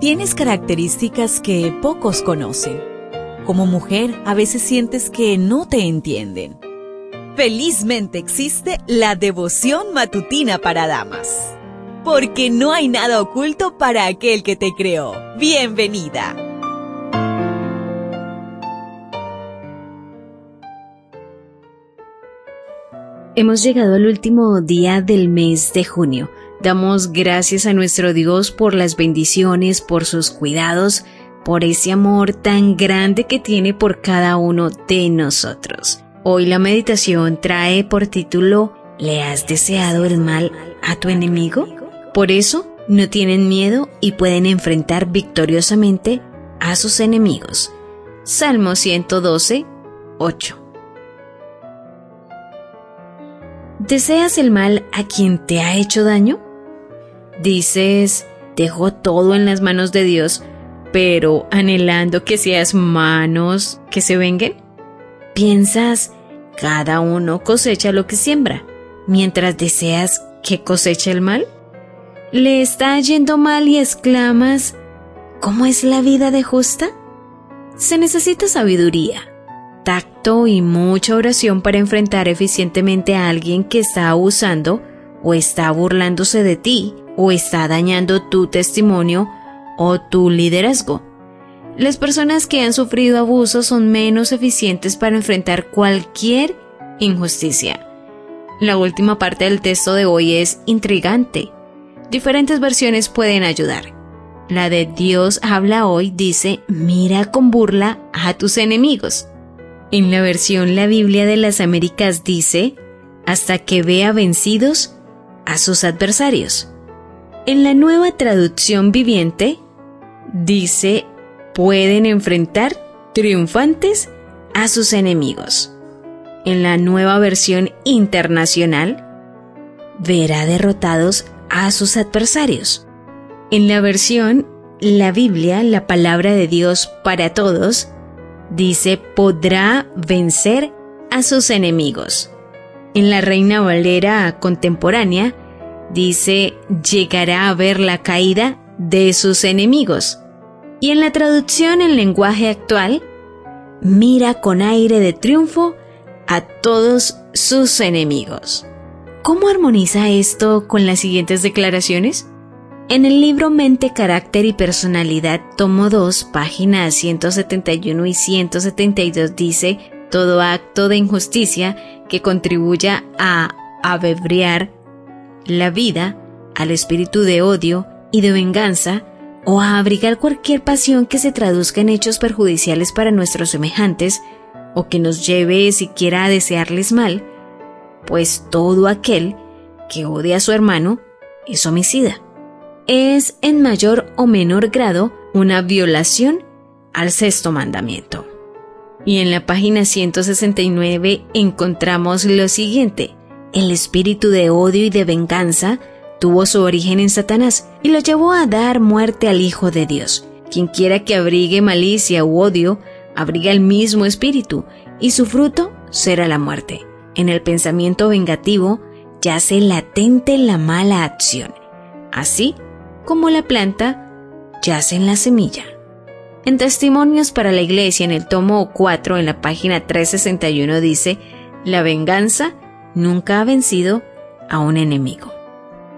Tienes características que pocos conocen. Como mujer, a veces sientes que no te entienden. Felizmente existe la devoción matutina para damas. Porque no hay nada oculto para aquel que te creó. Bienvenida. Hemos llegado al último día del mes de junio. Damos gracias a nuestro Dios por las bendiciones, por sus cuidados, por ese amor tan grande que tiene por cada uno de nosotros. Hoy la meditación trae por título ¿Le has deseado el mal a tu enemigo? Por eso no tienen miedo y pueden enfrentar victoriosamente a sus enemigos. Salmo 112, 8. ¿Deseas el mal a quien te ha hecho daño? Dices, dejo todo en las manos de Dios, pero anhelando que seas manos que se venguen. Piensas, cada uno cosecha lo que siembra, mientras deseas que coseche el mal. Le está yendo mal y exclamas, ¿cómo es la vida de justa? Se necesita sabiduría, tacto y mucha oración para enfrentar eficientemente a alguien que está abusando o está burlándose de ti o está dañando tu testimonio o tu liderazgo. Las personas que han sufrido abuso son menos eficientes para enfrentar cualquier injusticia. La última parte del texto de hoy es intrigante. Diferentes versiones pueden ayudar. La de Dios habla hoy dice, mira con burla a tus enemigos. En la versión La Biblia de las Américas dice, hasta que vea vencidos a sus adversarios. En la nueva traducción viviente, dice, pueden enfrentar triunfantes a sus enemigos. En la nueva versión internacional, verá derrotados a sus adversarios. En la versión La Biblia, la palabra de Dios para todos, dice podrá vencer a sus enemigos. En la Reina Valera contemporánea, dice llegará a ver la caída de sus enemigos. Y en la traducción en lenguaje actual, mira con aire de triunfo a todos sus enemigos. ¿Cómo armoniza esto con las siguientes declaraciones? En el libro Mente, Carácter y Personalidad, tomo 2, páginas 171 y 172 dice, todo acto de injusticia que contribuya a abreviar la vida, al espíritu de odio y de venganza, o a abrigar cualquier pasión que se traduzca en hechos perjudiciales para nuestros semejantes, o que nos lleve siquiera a desearles mal, pues todo aquel que odia a su hermano es homicida. Es en mayor o menor grado una violación al sexto mandamiento. Y en la página 169 encontramos lo siguiente. El espíritu de odio y de venganza tuvo su origen en Satanás y lo llevó a dar muerte al Hijo de Dios. Quien quiera que abrigue malicia u odio, abriga el mismo espíritu, y su fruto será la muerte. En el pensamiento vengativo yace latente la mala acción, así como la planta yace en la semilla. En Testimonios para la Iglesia, en el tomo 4, en la página 361, dice, la venganza nunca ha vencido a un enemigo.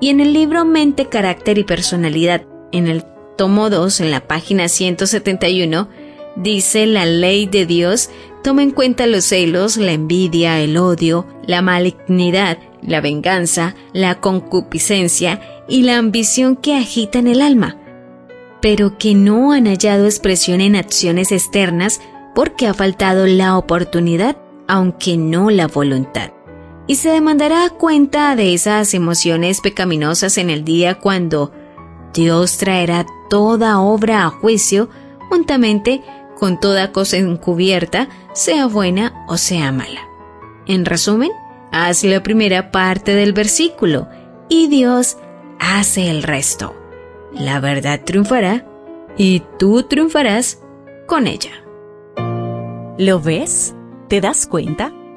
Y en el libro Mente, Carácter y Personalidad, en el tomo 2, en la página 171, dice la ley de Dios toma en cuenta los celos, la envidia, el odio, la malignidad, la venganza, la concupiscencia y la ambición que agitan el alma, pero que no han hallado expresión en acciones externas porque ha faltado la oportunidad, aunque no la voluntad y se demandará cuenta de esas emociones pecaminosas en el día cuando Dios traerá toda obra a juicio juntamente con toda cosa encubierta, sea buena o sea mala. En resumen, haz la primera parte del versículo y Dios hace el resto. La verdad triunfará y tú triunfarás con ella. ¿Lo ves? ¿Te das cuenta?